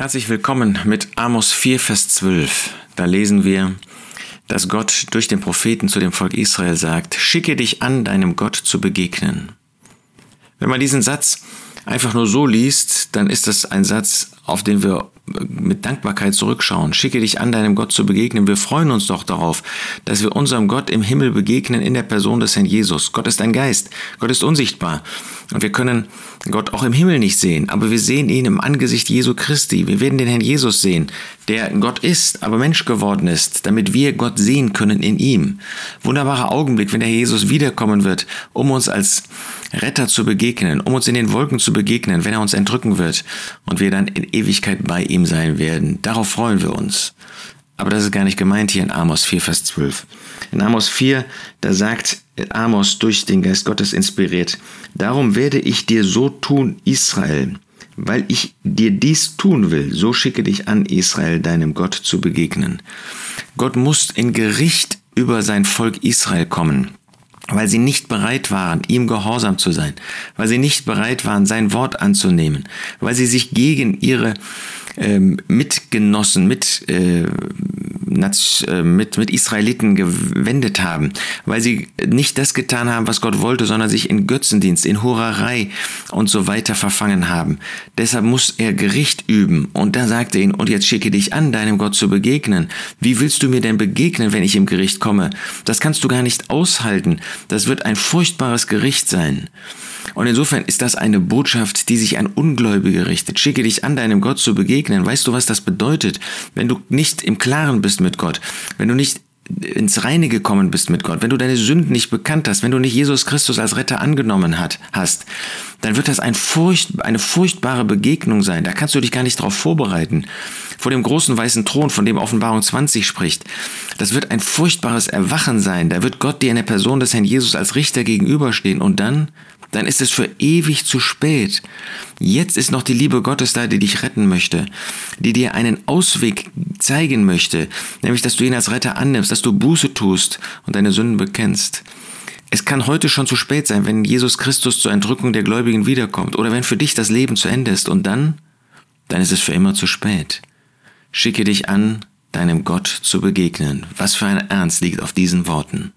Herzlich willkommen mit Amos 4, Vers 12. Da lesen wir, dass Gott durch den Propheten zu dem Volk Israel sagt, schicke dich an, deinem Gott zu begegnen. Wenn man diesen Satz einfach nur so liest, dann ist das ein Satz, auf den wir mit Dankbarkeit zurückschauen. Schicke dich an, deinem Gott zu begegnen. Wir freuen uns doch darauf, dass wir unserem Gott im Himmel begegnen in der Person des Herrn Jesus. Gott ist ein Geist. Gott ist unsichtbar. Und wir können Gott auch im Himmel nicht sehen, aber wir sehen ihn im Angesicht Jesu Christi. Wir werden den Herrn Jesus sehen, der Gott ist, aber Mensch geworden ist, damit wir Gott sehen können in ihm. Wunderbarer Augenblick, wenn der Herr Jesus wiederkommen wird, um uns als Retter zu begegnen, um uns in den Wolken zu begegnen, wenn er uns entrücken wird und wir dann in Ewigkeit bei ihm sein werden. Darauf freuen wir uns. Aber das ist gar nicht gemeint hier in Amos 4, Vers 12. In Amos 4, da sagt Amos durch den Geist Gottes inspiriert, Darum werde ich dir so tun, Israel, weil ich dir dies tun will, so schicke dich an, Israel, deinem Gott zu begegnen. Gott muss in Gericht über sein Volk Israel kommen weil sie nicht bereit waren, ihm gehorsam zu sein, weil sie nicht bereit waren, sein Wort anzunehmen, weil sie sich gegen ihre ähm, Mitgenossen, mit, äh, mit, mit Israeliten gewendet haben, weil sie nicht das getan haben, was Gott wollte, sondern sich in Götzendienst, in Hurerei und so weiter verfangen haben. Deshalb muss er Gericht üben. Und da sagte ihn, und jetzt schicke dich an, deinem Gott zu begegnen. Wie willst du mir denn begegnen, wenn ich im Gericht komme? Das kannst du gar nicht aushalten. Das wird ein furchtbares Gericht sein. Und insofern ist das eine Botschaft, die sich an Ungläubige richtet. Schicke dich an, deinem Gott zu begegnen. Weißt du, was das bedeutet? Wenn du nicht im Klaren bist mit Gott, wenn du nicht ins Reine gekommen bist mit Gott, wenn du deine Sünden nicht bekannt hast, wenn du nicht Jesus Christus als Retter angenommen hat, hast, dann wird das ein Furcht, eine furchtbare Begegnung sein. Da kannst du dich gar nicht darauf vorbereiten. Vor dem großen weißen Thron, von dem Offenbarung 20 spricht. Das wird ein furchtbares Erwachen sein. Da wird Gott dir in der Person des Herrn Jesus als Richter gegenüberstehen und dann dann ist es für ewig zu spät. Jetzt ist noch die Liebe Gottes da, die dich retten möchte, die dir einen Ausweg zeigen möchte, nämlich dass du ihn als Retter annimmst, dass du Buße tust und deine Sünden bekennst. Es kann heute schon zu spät sein, wenn Jesus Christus zur Entrückung der Gläubigen wiederkommt oder wenn für dich das Leben zu Ende ist und dann, dann ist es für immer zu spät. Schicke dich an, deinem Gott zu begegnen. Was für ein Ernst liegt auf diesen Worten.